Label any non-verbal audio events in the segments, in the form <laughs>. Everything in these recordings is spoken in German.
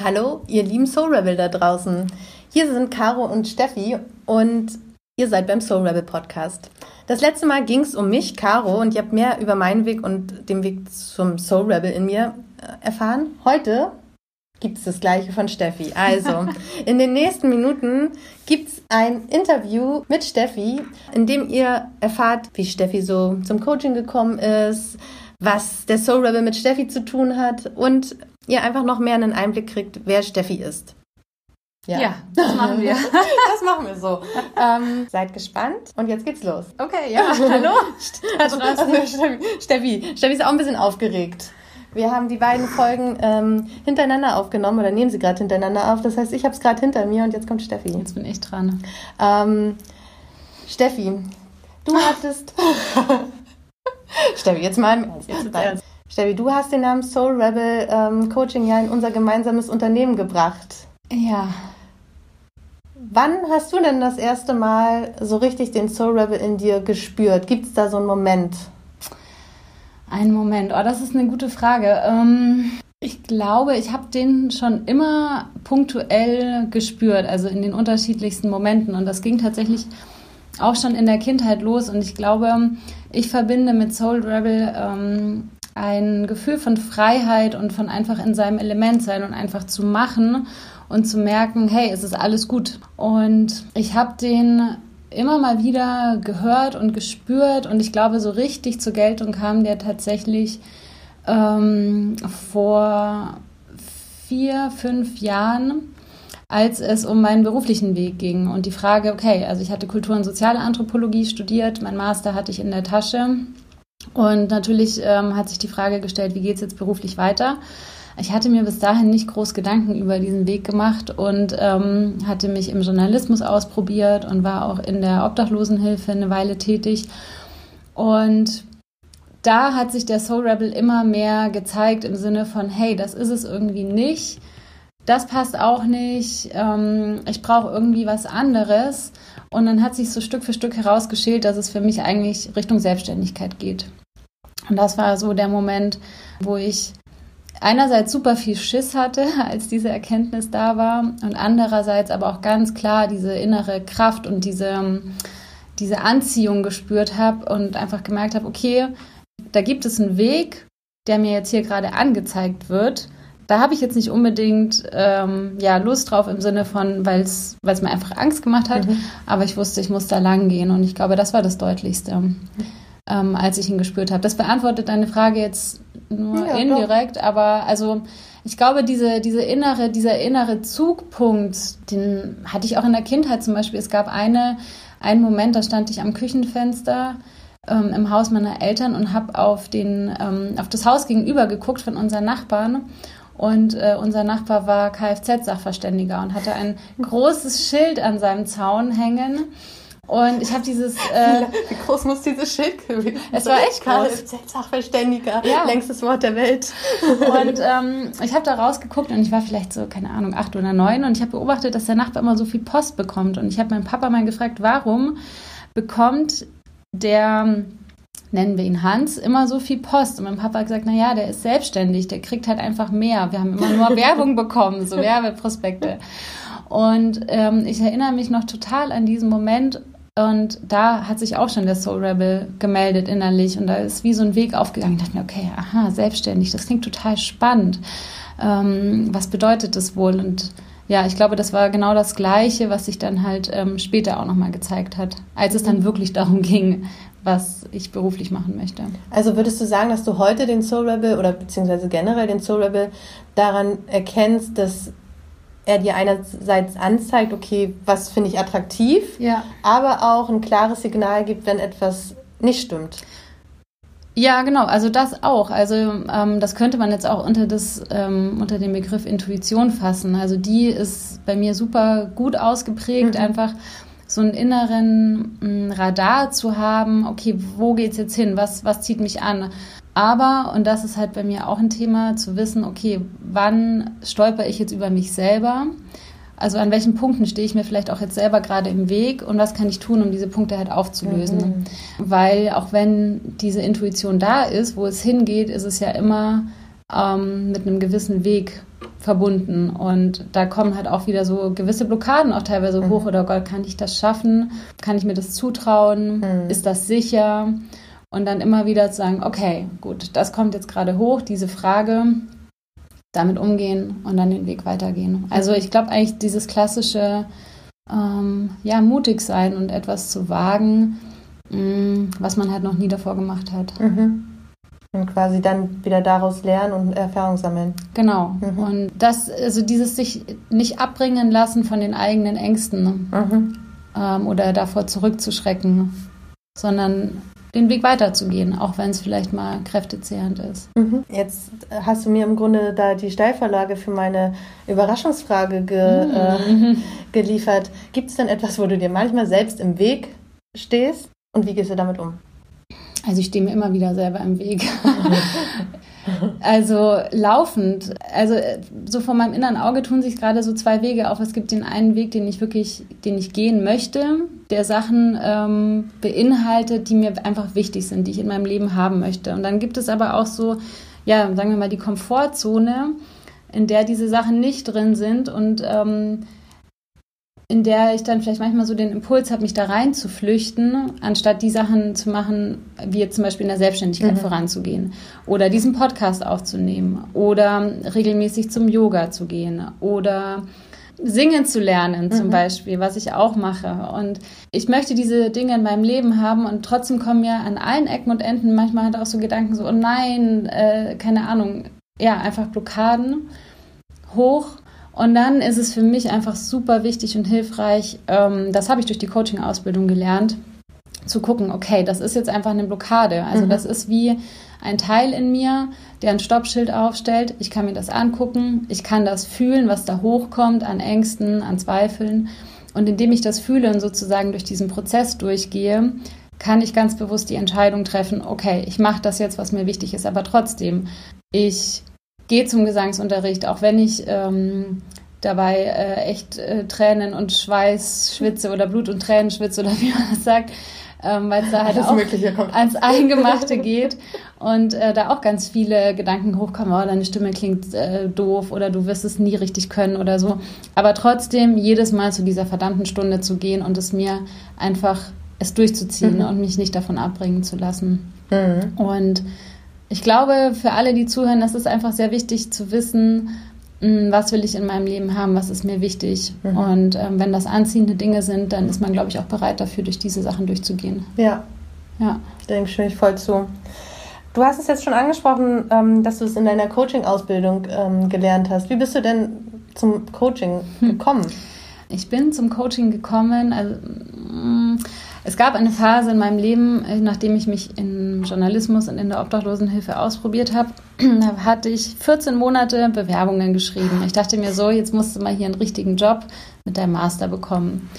Hallo, ihr lieben Soul Rebel da draußen. Hier sind Caro und Steffi und ihr seid beim Soul Rebel Podcast. Das letzte Mal ging es um mich, Caro, und ihr habt mehr über meinen Weg und den Weg zum Soul Rebel in mir äh, erfahren. Heute gibt es das gleiche von Steffi. Also, <laughs> in den nächsten Minuten gibt es ein Interview mit Steffi, in dem ihr erfahrt, wie Steffi so zum Coaching gekommen ist, was der Soul Rebel mit Steffi zu tun hat und ihr einfach noch mehr einen Einblick kriegt, wer Steffi ist. Ja, ja das machen wir. <laughs> das machen wir so. Ähm, seid gespannt und jetzt geht's los. Okay, ja, hallo. <laughs> also, also Steffi, Steffi, Steffi ist auch ein bisschen aufgeregt. Wir haben die beiden Folgen ähm, hintereinander aufgenommen oder nehmen sie gerade hintereinander auf. Das heißt, ich habe es gerade hinter mir und jetzt kommt Steffi. Jetzt bin ich dran. Ähm, Steffi, du hattest. <laughs> Steffi, jetzt mal. Jetzt ernst. Steffi, du hast den Namen Soul Rebel ähm, Coaching ja in unser gemeinsames Unternehmen gebracht. Ja. Wann hast du denn das erste Mal so richtig den Soul Rebel in dir gespürt? Gibt es da so einen Moment? Ein Moment, oh, das ist eine gute Frage. Ähm, ich glaube, ich habe den schon immer punktuell gespürt, also in den unterschiedlichsten Momenten. Und das ging tatsächlich auch schon in der Kindheit los. Und ich glaube, ich verbinde mit Soul Rebel ähm, ein Gefühl von Freiheit und von einfach in seinem Element sein und einfach zu machen und zu merken, hey, es ist alles gut. Und ich habe den immer mal wieder gehört und gespürt und ich glaube, so richtig zur Geltung kam der tatsächlich ähm, vor vier, fünf Jahren, als es um meinen beruflichen Weg ging und die Frage, okay, also ich hatte Kultur- und soziale Anthropologie studiert, mein Master hatte ich in der Tasche und natürlich ähm, hat sich die Frage gestellt, wie geht es jetzt beruflich weiter? Ich hatte mir bis dahin nicht groß Gedanken über diesen Weg gemacht und ähm, hatte mich im Journalismus ausprobiert und war auch in der Obdachlosenhilfe eine Weile tätig. Und da hat sich der Soul Rebel immer mehr gezeigt im Sinne von, hey, das ist es irgendwie nicht, das passt auch nicht, ähm, ich brauche irgendwie was anderes. Und dann hat sich so Stück für Stück herausgeschält, dass es für mich eigentlich Richtung Selbstständigkeit geht. Und das war so der Moment, wo ich einerseits super viel Schiss hatte, <laughs> als diese Erkenntnis da war und andererseits aber auch ganz klar diese innere Kraft und diese, diese Anziehung gespürt habe und einfach gemerkt habe, okay, da gibt es einen Weg, der mir jetzt hier gerade angezeigt wird da habe ich jetzt nicht unbedingt ähm, ja, Lust drauf im Sinne von, weil es mir einfach Angst gemacht hat, mhm. aber ich wusste, ich muss da lang gehen und ich glaube, das war das Deutlichste, ähm, als ich ihn gespürt habe. Das beantwortet deine Frage jetzt nur ja, indirekt, doch. aber also ich glaube, diese, diese innere, dieser innere Zugpunkt, den hatte ich auch in der Kindheit zum Beispiel. Es gab eine, einen Moment, da stand ich am Küchenfenster ähm, im Haus meiner Eltern und habe auf, den, ähm, auf das Haus gegenüber geguckt von unseren Nachbarn und äh, unser Nachbar war Kfz-Sachverständiger und hatte ein großes Schild an seinem Zaun hängen. Und ich habe dieses. Äh, Wie groß muss dieses Schild gewesen Es war echt groß. Kfz-Sachverständiger, ja. längstes Wort der Welt. Und ähm, ich habe da rausgeguckt und ich war vielleicht so, keine Ahnung, acht oder neun und ich habe beobachtet, dass der Nachbar immer so viel Post bekommt. Und ich habe meinen Papa mal gefragt, warum bekommt der nennen wir ihn Hans, immer so viel Post. Und mein Papa hat gesagt, na ja, der ist selbstständig, der kriegt halt einfach mehr. Wir haben immer nur <laughs> Werbung bekommen, so Werbeprospekte. Und ähm, ich erinnere mich noch total an diesen Moment. Und da hat sich auch schon der Soul Rebel gemeldet innerlich. Und da ist wie so ein Weg aufgegangen. Ich dachte mir, okay, aha, selbstständig, das klingt total spannend. Ähm, was bedeutet das wohl? Und ja, ich glaube, das war genau das Gleiche, was sich dann halt ähm, später auch nochmal gezeigt hat, als es dann wirklich darum ging, was ich beruflich machen möchte. Also würdest du sagen, dass du heute den Soul Rebel oder beziehungsweise generell den Soul Rebel daran erkennst, dass er dir einerseits anzeigt, okay, was finde ich attraktiv, ja. aber auch ein klares Signal gibt, wenn etwas nicht stimmt. Ja, genau, also das auch. Also ähm, das könnte man jetzt auch unter, das, ähm, unter den Begriff Intuition fassen. Also die ist bei mir super gut ausgeprägt, mhm. einfach so einen inneren mm, Radar zu haben, okay, wo geht's jetzt hin? Was, was zieht mich an? Aber, und das ist halt bei mir auch ein Thema, zu wissen, okay, wann stolper ich jetzt über mich selber? Also an welchen Punkten stehe ich mir vielleicht auch jetzt selber gerade im Weg und was kann ich tun, um diese Punkte halt aufzulösen? Mhm. Weil auch wenn diese Intuition da ist, wo es hingeht, ist es ja immer ähm, mit einem gewissen Weg verbunden. Und da kommen halt auch wieder so gewisse Blockaden auch teilweise mhm. hoch. Oder Gott, kann ich das schaffen? Kann ich mir das zutrauen? Mhm. Ist das sicher? Und dann immer wieder zu sagen, okay, gut, das kommt jetzt gerade hoch, diese Frage, damit umgehen und dann den Weg weitergehen. Also ich glaube eigentlich dieses klassische, ähm, ja, mutig sein und etwas zu wagen, mh, mm, was man halt noch nie davor gemacht hat. Mhm. Und quasi dann wieder daraus lernen und Erfahrung sammeln. Genau. Mhm. Und das, also dieses sich nicht abbringen lassen von den eigenen Ängsten mhm. ähm, oder davor zurückzuschrecken, sondern den Weg weiterzugehen, auch wenn es vielleicht mal kräftezehrend ist. Mhm. Jetzt hast du mir im Grunde da die Steilvorlage für meine Überraschungsfrage ge, mhm. äh, <laughs> geliefert. Gibt es denn etwas, wo du dir manchmal selbst im Weg stehst und wie gehst du damit um? Also ich stehe mir immer wieder selber im Weg. <laughs> also laufend, also äh, so vor meinem inneren Auge tun sich gerade so zwei Wege auf. Es gibt den einen Weg, den ich wirklich, den ich gehen möchte, der Sachen ähm, beinhaltet, die mir einfach wichtig sind, die ich in meinem Leben haben möchte. Und dann gibt es aber auch so, ja, sagen wir mal, die Komfortzone, in der diese Sachen nicht drin sind und ähm, in der ich dann vielleicht manchmal so den Impuls habe, mich da rein zu flüchten, anstatt die Sachen zu machen, wie jetzt zum Beispiel in der Selbstständigkeit mhm. voranzugehen oder diesen Podcast aufzunehmen oder regelmäßig zum Yoga zu gehen oder singen zu lernen zum mhm. Beispiel, was ich auch mache. Und ich möchte diese Dinge in meinem Leben haben und trotzdem kommen mir an allen Ecken und Enden manchmal halt auch so Gedanken so, oh nein, äh, keine Ahnung, ja, einfach Blockaden hoch. Und dann ist es für mich einfach super wichtig und hilfreich, ähm, das habe ich durch die Coaching-Ausbildung gelernt, zu gucken, okay, das ist jetzt einfach eine Blockade. Also mhm. das ist wie ein Teil in mir, der ein Stoppschild aufstellt. Ich kann mir das angucken, ich kann das fühlen, was da hochkommt an Ängsten, an Zweifeln. Und indem ich das fühle und sozusagen durch diesen Prozess durchgehe, kann ich ganz bewusst die Entscheidung treffen, okay, ich mache das jetzt, was mir wichtig ist, aber trotzdem, ich gehe zum Gesangsunterricht, auch wenn ich ähm, dabei äh, echt äh, Tränen und Schweiß schwitze oder Blut und Tränen schwitze oder <laughs> wie man das sagt ähm, weil es da halt Alles auch ans Eingemachte geht und äh, da auch ganz viele Gedanken hochkommen, oh, deine Stimme klingt äh, doof oder du wirst es nie richtig können oder so. Aber trotzdem jedes Mal zu dieser verdammten Stunde zu gehen und es mir einfach es durchzuziehen mhm. und mich nicht davon abbringen zu lassen. Mhm. Und ich glaube, für alle, die zuhören, das ist einfach sehr wichtig zu wissen, hm, was will ich in meinem Leben haben, was ist mir wichtig. Mhm. Und ähm, wenn das anziehende Dinge sind, dann ist man, glaube ich, auch bereit dafür, durch diese Sachen durchzugehen. Ja. Ja. Dem stimme ich voll zu. Du hast es jetzt schon angesprochen, ähm, dass du es in deiner Coaching-Ausbildung ähm, gelernt hast. Wie bist du denn zum Coaching hm. gekommen? Ich bin zum Coaching gekommen, also mm, es gab eine Phase in meinem Leben, äh, nachdem ich mich im Journalismus und in der Obdachlosenhilfe ausprobiert habe, <clears throat> da hatte ich 14 Monate Bewerbungen geschrieben. Ich dachte mir so, jetzt musst du mal hier einen richtigen Job mit deinem Master bekommen.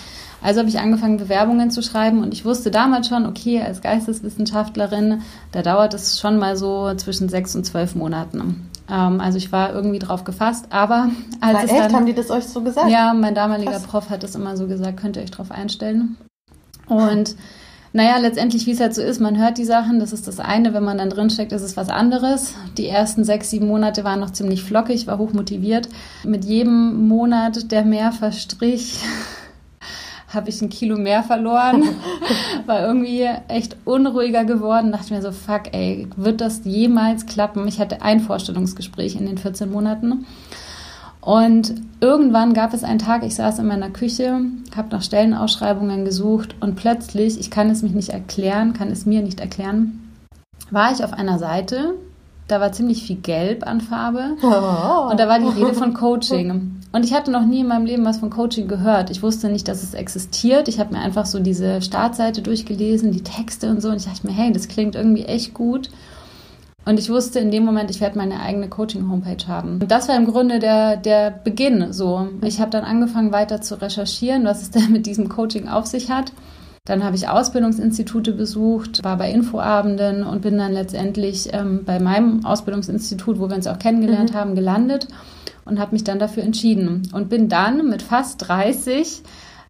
Also habe ich angefangen, Bewerbungen zu schreiben und ich wusste damals schon, okay, als Geisteswissenschaftlerin, da dauert es schon mal so zwischen sechs und zwölf Monaten. Ähm, also ich war irgendwie drauf gefasst, aber <laughs> als war es echt? dann, haben die das euch so gesagt? Ja, mein damaliger Krass. Prof hat das immer so gesagt, könnt ihr euch drauf einstellen. Und naja, letztendlich, wie es halt so ist, man hört die Sachen, das ist das eine, wenn man dann drinsteckt, ist es was anderes. Die ersten sechs, sieben Monate waren noch ziemlich flockig, war hoch motiviert. Mit jedem Monat, der mehr verstrich, <laughs> habe ich ein Kilo mehr verloren, <laughs> war irgendwie echt unruhiger geworden, dachte mir so, fuck, ey, wird das jemals klappen? Ich hatte ein Vorstellungsgespräch in den 14 Monaten und irgendwann gab es einen Tag, ich saß in meiner Küche, habe nach Stellenausschreibungen gesucht und plötzlich, ich kann es mich nicht erklären, kann es mir nicht erklären, war ich auf einer Seite, da war ziemlich viel Gelb an Farbe und da war die Rede von Coaching. Und ich hatte noch nie in meinem Leben was von Coaching gehört. Ich wusste nicht, dass es existiert. Ich habe mir einfach so diese Startseite durchgelesen, die Texte und so und ich dachte mir, hey, das klingt irgendwie echt gut. Und ich wusste in dem Moment, ich werde meine eigene Coaching-Homepage haben. Und das war im Grunde der, der Beginn so. Ich habe dann angefangen weiter zu recherchieren, was es <laughs> denn mit diesem Coaching auf sich hat. Dann habe ich Ausbildungsinstitute besucht, war bei Infoabenden und bin dann letztendlich ähm, bei meinem Ausbildungsinstitut, wo wir uns auch kennengelernt mhm. haben, gelandet und habe mich dann dafür entschieden. Und bin dann mit fast 30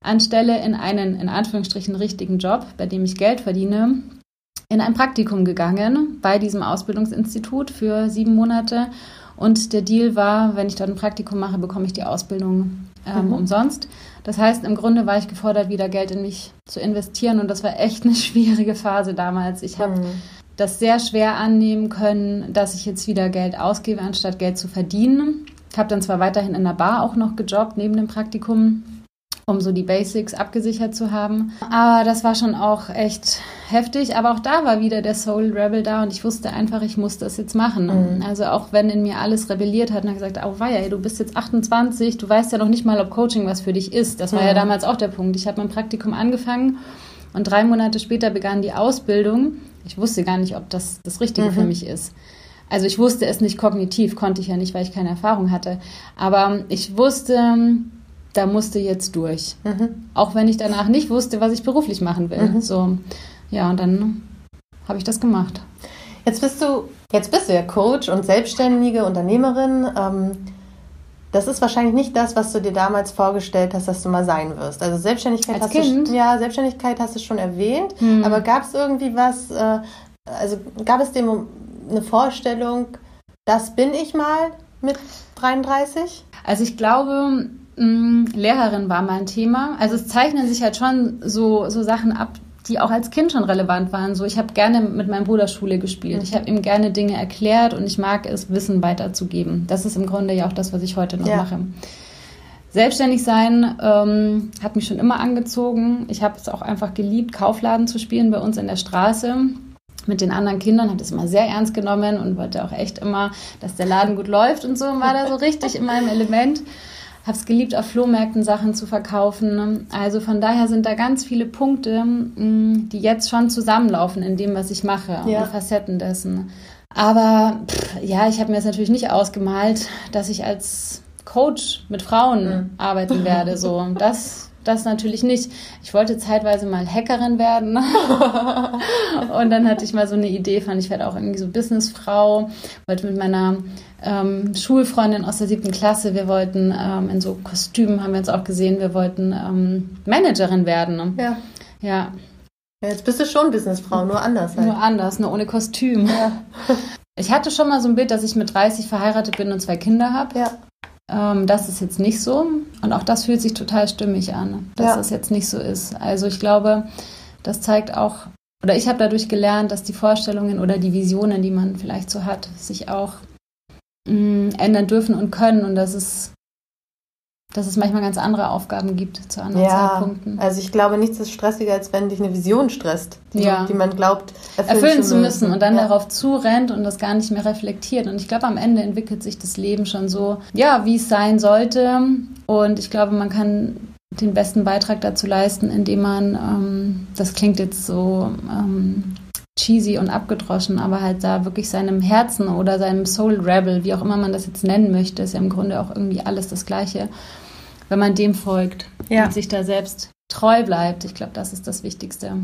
anstelle in einen, in Anführungsstrichen, richtigen Job, bei dem ich Geld verdiene, in ein Praktikum gegangen bei diesem Ausbildungsinstitut für sieben Monate Und der Deal war, wenn ich dort ein Praktikum mache, bekomme ich die Ausbildung ähm, mhm. umsonst. Das heißt, im Grunde war ich gefordert, wieder Geld in mich zu investieren. Und das war echt eine <laughs> schwierige Phase damals. Ich habe mhm. das sehr schwer annehmen können, dass ich jetzt wieder Geld ausgebe, anstatt Geld zu verdienen. Ich habe dann zwar weiterhin in der Bar auch noch gejobbt neben dem Praktikum, um so die Basics abgesichert zu haben. Aber das war schon auch echt heftig. Aber auch da war wieder der Soul Rebel da und ich wusste einfach, ich muss das jetzt machen. Mhm. Also auch wenn in mir alles rebelliert hat und gesagt, oh weia, du bist jetzt 28, du weißt ja noch nicht mal, ob Coaching was für dich ist. Das war mhm. ja damals auch der Punkt. Ich habe mein Praktikum angefangen und drei Monate später begann die Ausbildung. Ich wusste gar nicht, ob das das Richtige mhm. für mich ist. Also ich wusste es nicht kognitiv, konnte ich ja nicht, weil ich keine Erfahrung hatte. Aber ich wusste, da musste jetzt durch. Mhm. Auch wenn ich danach nicht wusste, was ich beruflich machen will. Mhm. So, ja, und dann habe ich das gemacht. Jetzt bist du, jetzt bist du ja Coach und selbstständige Unternehmerin. Ähm, das ist wahrscheinlich nicht das, was du dir damals vorgestellt hast, dass du mal sein wirst. Also Selbstständigkeit Als hast kind? du ja Selbstständigkeit hast du schon erwähnt, hm. aber gab es irgendwie was? Äh, also gab es dem eine Vorstellung, das bin ich mal mit 33? Also ich glaube, Mm, Lehrerin war mein Thema. Also es zeichnen sich halt schon so, so Sachen ab, die auch als Kind schon relevant waren. So, ich habe gerne mit meinem Bruder Schule gespielt. Ich habe ihm gerne Dinge erklärt und ich mag es, Wissen weiterzugeben. Das ist im Grunde ja auch das, was ich heute noch ja. mache. Selbstständig sein ähm, hat mich schon immer angezogen. Ich habe es auch einfach geliebt, Kaufladen zu spielen bei uns in der Straße mit den anderen Kindern, habe das immer sehr ernst genommen und wollte auch echt immer, dass der Laden gut läuft und so und war da so richtig in meinem Element habe es geliebt, auf Flohmärkten Sachen zu verkaufen. Ne? Also von daher sind da ganz viele Punkte, mm, die jetzt schon zusammenlaufen in dem, was ich mache, ja. die Facetten dessen. Aber pff, ja, ich habe mir jetzt natürlich nicht ausgemalt, dass ich als Coach mit Frauen mhm. arbeiten werde. So, das das natürlich nicht. Ich wollte zeitweise mal Hackerin werden. <laughs> und dann hatte ich mal so eine Idee, fand ich werde auch irgendwie so Businessfrau. Wollte mit meiner ähm, Schulfreundin aus der siebten Klasse, wir wollten ähm, in so Kostümen, haben wir uns auch gesehen, wir wollten ähm, Managerin werden. Ne? Ja. Ja. Jetzt bist du schon Businessfrau, nur anders halt. Nur anders, nur ohne Kostüm. Ja. Ich hatte schon mal so ein Bild, dass ich mit 30 verheiratet bin und zwei Kinder habe. Ja. Ähm, das ist jetzt nicht so. Und auch das fühlt sich total stimmig an, dass ja. das jetzt nicht so ist. Also ich glaube, das zeigt auch, oder ich habe dadurch gelernt, dass die Vorstellungen oder die Visionen, die man vielleicht so hat, sich auch mh, mm, ändern dürfen und können. Und dass es dass es manchmal ganz andere Aufgaben gibt zu anderen ja, Zeitpunkten. Also ich glaube, nichts ist stressiger, als wenn dich eine Vision stresst, die, ja. die man glaubt erfüllen, erfüllen zu, müssen. müssen und dann ja. darauf zurennt und das gar nicht mehr reflektiert. Und ich glaube, am Ende entwickelt sich das Leben schon so, ja, wie es sein sollte. Und ich glaube, man kann den besten Beitrag dazu leisten, indem man, ähm, das klingt jetzt so ähm, cheesy und abgedroschen, aber halt da wirklich seinem Herzen oder seinem Soul Rebel, wie auch immer man das jetzt nennen möchte, ist ja im Grunde auch irgendwie alles das Gleiche wenn man dem folgt ja. und sich da selbst treu bleibt. Ich glaube, das ist das Wichtigste.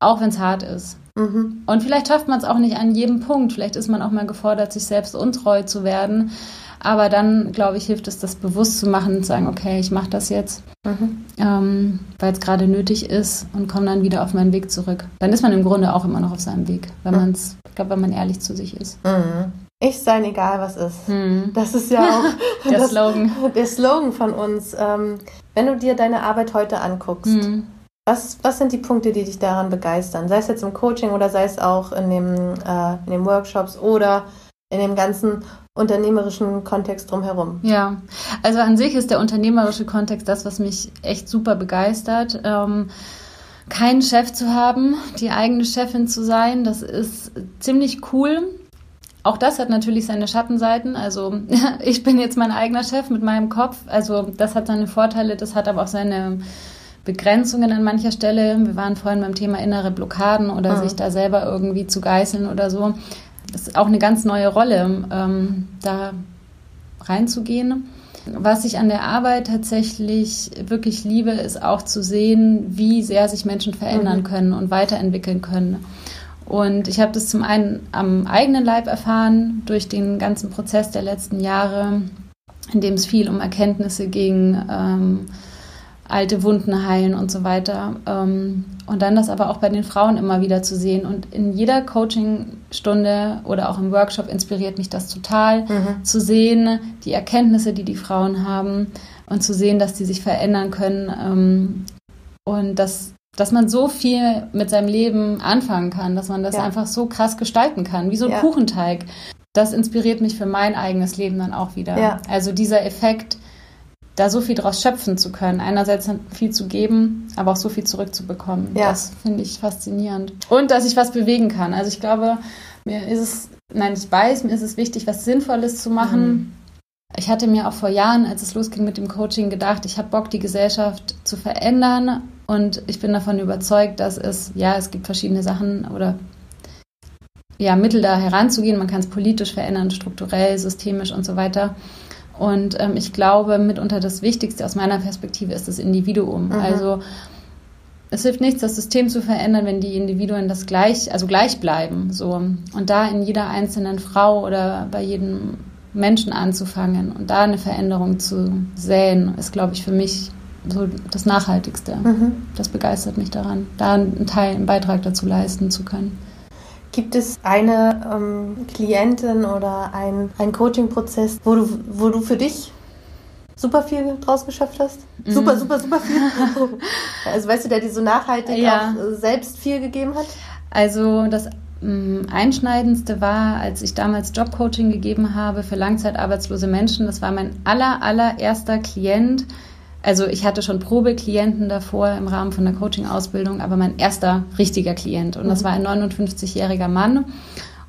Auch wenn es hart ist. Mhm. Und vielleicht schafft man es auch nicht an jedem Punkt. Vielleicht ist man auch mal gefordert, sich selbst untreu zu werden. Aber dann, glaube ich, hilft es, das bewusst zu machen und zu sagen, okay, ich mache das jetzt, mhm. ähm, weil es gerade nötig ist und komme dann wieder auf meinen Weg zurück. Dann ist man im Grunde auch immer noch auf seinem Weg, wenn mhm. man es, ich glaube, wenn man ehrlich zu sich ist. Mhm. Ich sein, egal was ist. Hm. Das ist ja auch <laughs> <laughs> der, das, Slogan. der Slogan von uns. Ähm, wenn du dir deine Arbeit heute anguckst, hm. was, was sind die Punkte, die dich daran begeistern? Sei es jetzt im Coaching oder sei es auch in, dem, äh, in den Workshops oder in dem ganzen unternehmerischen Kontext drumherum. Ja, also an sich ist der unternehmerische Kontext das, was mich echt super begeistert. Ähm, keinen Chef zu haben, die eigene Chefin zu sein, das ist ziemlich cool. Auch das hat natürlich seine Schattenseiten. Also <laughs> ich bin jetzt mein eigener Chef mit meinem Kopf. Also das hat seine Vorteile, das hat aber auch seine Begrenzungen an mancher Stelle. Wir waren vorhin beim Thema innere Blockaden oder mhm. sich da selber irgendwie zu geißeln oder so. Das ist auch eine ganz neue Rolle, ähm, da reinzugehen. Was ich an der Arbeit tatsächlich wirklich liebe, ist auch zu sehen, wie sehr sich Menschen verändern mhm. können und weiterentwickeln können. Und ich habe das zum einen am eigenen Leib erfahren durch den ganzen Prozess der letzten Jahre, in dem es viel um Erkenntnisse ging, ähm, alte Wunden heilen und so weiter. Ähm, und dann das aber auch bei den Frauen immer wieder zu sehen. Und in jeder Coachingstunde oder auch im Workshop inspiriert mich das total, mhm. zu sehen, die Erkenntnisse, die die Frauen haben und zu sehen, dass die sich verändern können ähm, und dass, dass man so viel mit seinem Leben anfangen kann, dass man das ja. einfach so krass gestalten kann, wie so ein ja. Kuchenteig. Das inspiriert mich für mein eigenes Leben dann auch wieder. Ja. Also dieser Effekt, da so viel draus schöpfen zu können. Einerseits viel zu geben, aber auch so viel zurückzubekommen. Ja. Das finde ich faszinierend. Und dass ich was bewegen kann. Also ich glaube, mir ist es, nein, ich weiß, mir ist es wichtig, was Sinnvolles zu machen. Mhm. Ich hatte mir auch vor Jahren, als es losging mit dem Coaching, gedacht, ich habe Bock, die Gesellschaft zu verändern. Und ich bin davon überzeugt, dass es, ja, es gibt verschiedene Sachen oder ja, Mittel da heranzugehen. Man kann es politisch verändern, strukturell, systemisch und so weiter. Und ähm, ich glaube, mitunter das Wichtigste aus meiner Perspektive ist das Individuum. Mhm. Also es hilft nichts, das System zu verändern, wenn die Individuen das gleich, also gleich bleiben. So. Und da in jeder einzelnen Frau oder bei jedem Menschen anzufangen und da eine Veränderung zu säen, ist, glaube ich, für mich so das Nachhaltigste. Mhm. Das begeistert mich daran, da einen Teil, einen Beitrag dazu leisten zu können. Gibt es eine ähm, Klientin oder ein, ein Coaching-Prozess, wo du, wo du für dich super viel draus geschafft hast? Mhm. Super, super, super viel. <laughs> also weißt du, der dir so nachhaltig ja. auch äh, selbst viel gegeben hat? Also das Einschneidendste war, als ich damals Jobcoaching gegeben habe für langzeitarbeitslose Menschen. Das war mein aller, allererster Klient, also ich hatte schon Probeklienten davor im Rahmen von der Coaching-Ausbildung, aber mein erster richtiger Klient. Und das mhm. war ein 59-jähriger Mann.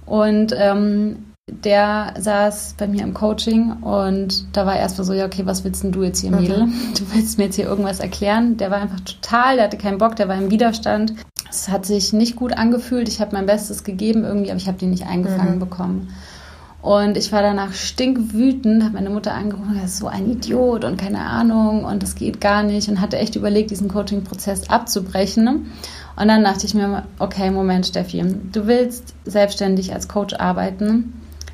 Und ähm, der saß bei mir im Coaching und da war erst so, ja, okay, was willst denn du jetzt hier, mhm. Mädel? Mhm. <laughs> Du willst mir jetzt hier irgendwas erklären? Der war einfach total, der hatte keinen Bock, der war im Widerstand. Es hat sich nicht gut angefühlt. Ich habe mein Bestes gegeben irgendwie, aber ich habe den nicht eingefangen mhm. bekommen. Und ich war danach stinkwütend, habe meine Mutter angerufen, er ist so ein Idiot und keine Ahnung und das geht gar nicht und hatte echt überlegt, diesen Coaching-Prozess abzubrechen. Und dann dachte ich mir, okay, Moment, Steffi, du willst selbstständig als Coach arbeiten.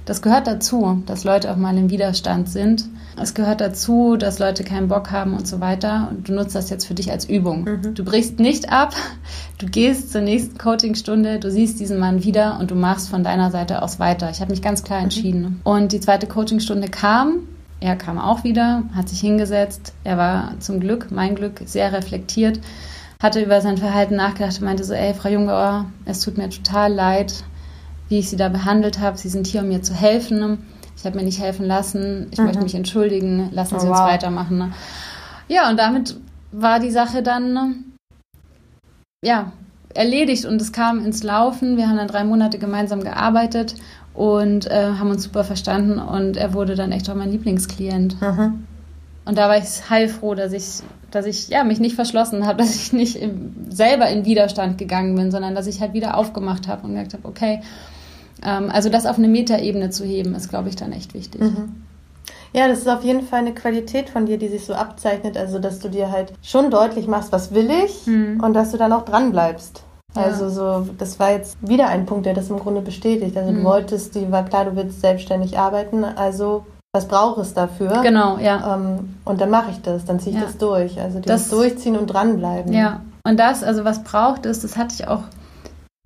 Das gehört dazu, dass Leute auch mal im Widerstand sind. Es gehört dazu, dass Leute keinen Bock haben und so weiter. Und du nutzt das jetzt für dich als Übung. Mhm. Du brichst nicht ab, du gehst zur nächsten Coachingstunde, du siehst diesen Mann wieder und du machst von deiner Seite aus weiter. Ich habe mich ganz klar mhm. entschieden. Mhm. Und die zweite Coachingstunde kam. Er kam auch wieder, hat sich hingesetzt. Er war zum Glück, mein Glück, sehr reflektiert, hatte über sein Verhalten nachgedacht und meinte so, ey, Frau Jungauer, es tut mir total leid, wie ich Sie da behandelt habe. Sie sind hier, um mir zu helfen ich habe mir nicht helfen lassen, ich mhm. möchte mich entschuldigen, lassen oh, Sie uns wow. weitermachen. Ne? Ja, und damit war die Sache dann, ja, erledigt und es kam ins Laufen. Wir haben dann drei Monate gemeinsam gearbeitet und äh, haben uns super verstanden und er wurde dann echt auch mein Lieblingsklient. Mhm. Und da war ich heilfroh, dass ich, dass ich ja, mich nicht verschlossen habe, <laughs> dass ich nicht im, selber in Widerstand gegangen bin, sondern dass ich halt wieder aufgemacht habe und gesagt habe, okay, ähm, also das auf eine Metaebene zu heben, ist, glaube ich, dann echt wichtig. Mhm. Ja, das ist auf jeden Fall eine Qualität von dir, die sich so abzeichnet. Also, dass du dir halt schon deutlich machst, was will ich mhm. und dass du dann auch dran bleibst. Ja. Also so, das war jetzt wieder ein Punkt, der das im Grunde bestätigt. Also mhm. du wolltest, die war klar, du willst selbstständig arbeiten, also was braucht es dafür? Genau, ja. Ähm, und dann mache ich das, dann ziehe ich ja. das durch. Also das Durchziehen und dranbleiben. Ja, und das, also was braucht es, das hatte ich auch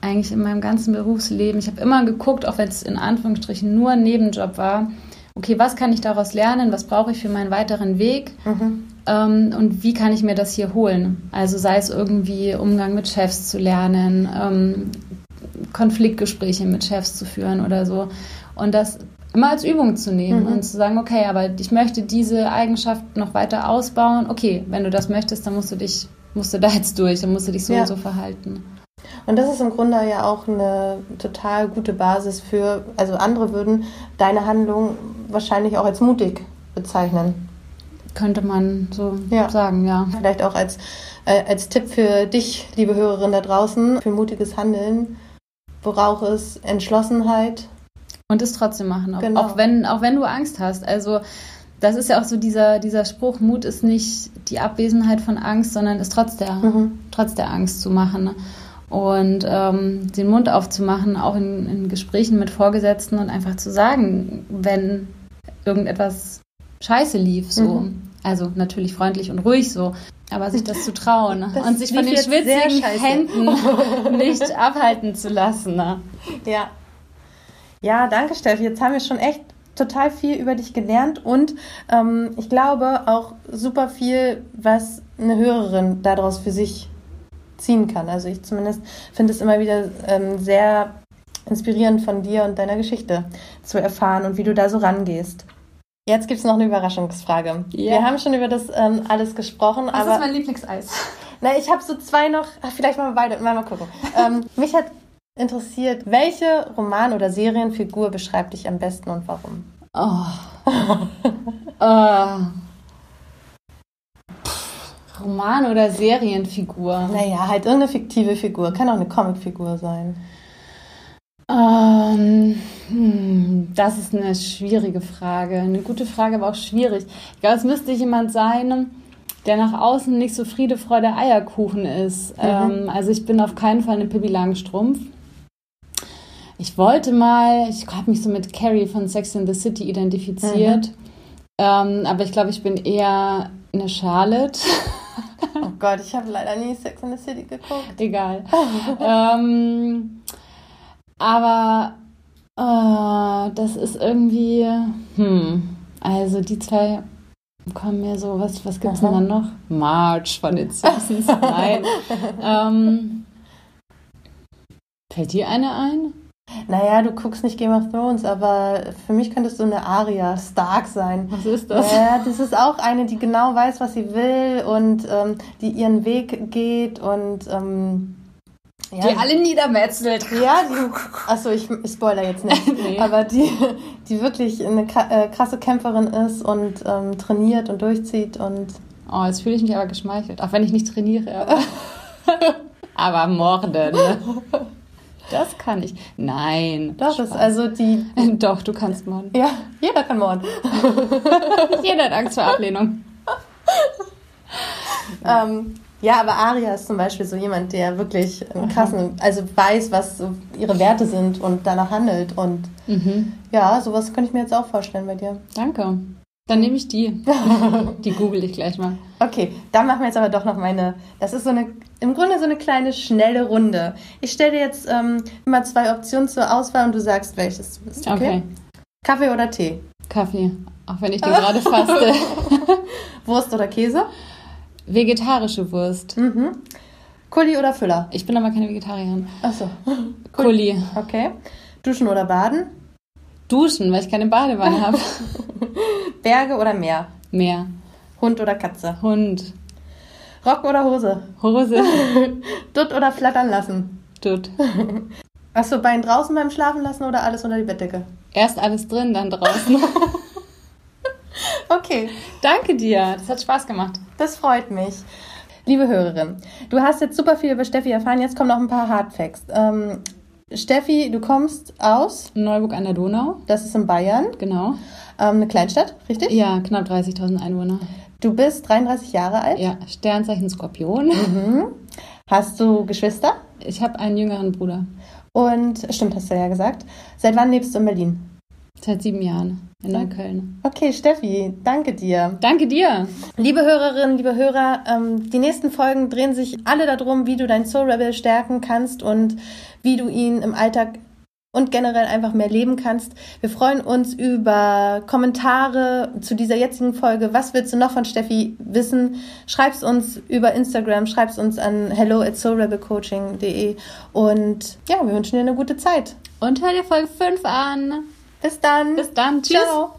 eigentlich in meinem ganzen Berufsleben. Ich habe immer geguckt, auch wenn es in Anführungsstrichen nur ein Nebenjob war, okay, was kann ich daraus lernen, was brauche ich für meinen weiteren Weg mhm. ähm, und wie kann ich mir das hier holen? Also sei es irgendwie Umgang mit Chefs zu lernen, ähm, Konfliktgespräche mit Chefs zu führen oder so. Und das immer als Übung zu nehmen mhm. und zu sagen, okay, aber ich möchte diese Eigenschaft noch weiter ausbauen. Okay, wenn du das möchtest, dann musst du dich, musst du da jetzt durch, dann musst du dich so ja. und so verhalten. Und das ist im Grunde ja auch eine total gute Basis für, also andere würden deine Handlung wahrscheinlich auch als mutig bezeichnen. Könnte man so ja. sagen, ja. Vielleicht auch als, äh, als Tipp für dich, liebe Hörerin da draußen, für mutiges Handeln. Braucht es Entschlossenheit. Und es trotzdem machen, auch, genau. auch, wenn, auch wenn du Angst hast. Also das ist ja auch so dieser, dieser Spruch, Mut ist nicht die Abwesenheit von Angst, sondern ist trotz der, mhm. trotz der Angst zu machen. Und ähm, den Mund aufzumachen, auch in, in, Gesprächen mit Vorgesetzten und einfach zu sagen, wenn irgendetwas scheiße lief, so. Mhm. Also natürlich freundlich und ruhig so, aber sich das zu trauen <laughs> Das und sich von den schwitzigen. Händen <laughs> nicht abhalten zu lassen. Ne? Ja. Ja, danke, Steffi. Jetzt haben wir schon echt total viel über dich gelernt und ähm, ich glaube auch super viel, was eine Hörerin daraus für sich ziehen kann. Also ich zumindest finde es immer wieder ähm, sehr inspirierend von dir und deiner Geschichte zu erfahren und wie du da so rangehst. Jetzt gibt es noch eine Überraschungsfrage. Ja. Wir haben schon über das ähm, alles gesprochen, Was aber ist mein Lieblingseis? na, ich habe so zwei noch. Ach, vielleicht machen wir beide. Mal, mal gucken. <laughs> ähm, mich hat interessiert, welche Roman- oder Serienfigur beschreibt dich am besten und warum? Oh. <laughs> äh. Roman oder Serienfigur? Naja, halt irgendeine fiktive Figur. Kann auch eine Comicfigur sein. Ähm, hm, das ist eine schwierige Frage. Eine gute Frage, aber auch schwierig. Ich glaube, es müsste jemand sein, der nach außen nicht so Friede, Freude, Eierkuchen ist. Ähm, also ich bin auf keinen Fall eine Pippi Langstrumpf. Ich wollte mal, ich habe mich so mit Carrie von Sex in the City identifiziert. Ähm, aber ich glaube, ich bin eher eine Charlotte. <laughs> Oh Gott, ich habe leider nie Sex in the City geguckt. Egal. <laughs> ähm, aber äh, das ist irgendwie, hm, also die zwei kommen mir so, was, was gibt's denn Aha. dann noch? March von den Simpsons, nein. <laughs> ähm, fällt dir eine ein? Naja, du guckst nicht Game of Thrones, aber für mich könntest du eine Arya Stark sein. Was ist das? Ja, das ist auch eine, die genau weiß, was sie will und ähm, die ihren Weg geht und ähm, ja, Die alle niedermetzelt. Ja, die, achso, ich, ich spoiler jetzt nicht. <laughs> Nee. Aber die, die wirklich eine äh, krasse Kämpferin ist und ähm, trainiert und durchzieht und Oh, jetzt fühle ich mich aber geschmeichelt, auch wenn ich nicht trainiere. Aber, <laughs> aber morden. Das kann ich. Nein. das ist also die, <laughs> Doch, du kannst morden. ja, jeder kann morden. Jeder hat Angst vor Ablehnung. <laughs> Ähm, ja, aber Aria ist zum Beispiel so jemand, der wirklich einen krassen, also weiß, was so ihre Werte sind und danach handelt und Mhm. ja, sowas könnte ich mir jetzt auch vorstellen bei dir. Danke. Dann nehme ich die. <laughs> Die google ich gleich mal. Okay, dann machen wir jetzt aber doch noch meine. Das ist so eine, im Grunde so eine kleine schnelle Runde. Ich stelle dir jetzt ähm, immer zwei Optionen zur Auswahl und du sagst, welches du bist. Okay? Okay. Kaffee oder Tee? Kaffee. Auch wenn ich den gerade faste. <laughs> Wurst oder Käse? Vegetarische Wurst. Mhm. Kuli oder Füller? Ich bin aber keine Vegetarierin. Achso. Kuli. Okay. Duschen oder Baden? Duschen, weil ich keine Badewanne habe. <laughs> Berge oder Meer? Meer. Hund oder Katze? Hund. Rock oder Hose? Hose. <laughs> Dutt oder flattern lassen? Dutt. <laughs> Achso, Bein draußen beim Schlafen lassen oder alles unter die Bettdecke? Erst alles drin, dann draußen. <laughs> Okay. Danke dir. Das hat Spaß gemacht. Das freut mich. Liebe Hörerin, du hast jetzt super viel über Steffi erfahren. Jetzt kommen noch ein paar Hardfacts. Ähm, Steffi, du kommst aus, Neuburg an der Donau. das ist in Bayern, Genau. Ähm, eine Kleinstadt, richtig? Ja, knapp 30.000 Einwohner. Du bist 33 Jahre alt. Ja, Sternzeichen Skorpion. Mhm. Hast du Geschwister? Ich habe einen jüngeren Bruder. Und, stimmt, hast du ja gesagt. Seit wann lebst du in Berlin? Seit sieben Jahren in Neukölln. Okay, Steffi, danke dir. Danke dir. Liebe Hörerinnen, liebe Hörer, ähm, die nächsten Folgen drehen sich alle darum, wie du deinen Soul Rebel stärken kannst und wie du ihn im Alltag und generell einfach mehr leben kannst. Wir freuen uns über Kommentare zu dieser jetzigen Folge. Was willst du noch von Steffi wissen? Schreib's uns über Instagram, schreib's uns an hello at soulrebelcoaching.de und ja, wir wünschen dir eine gute Zeit. Und hör dir Folge 5 an. Bis dann. Bis dann. Tschüss. Ciao.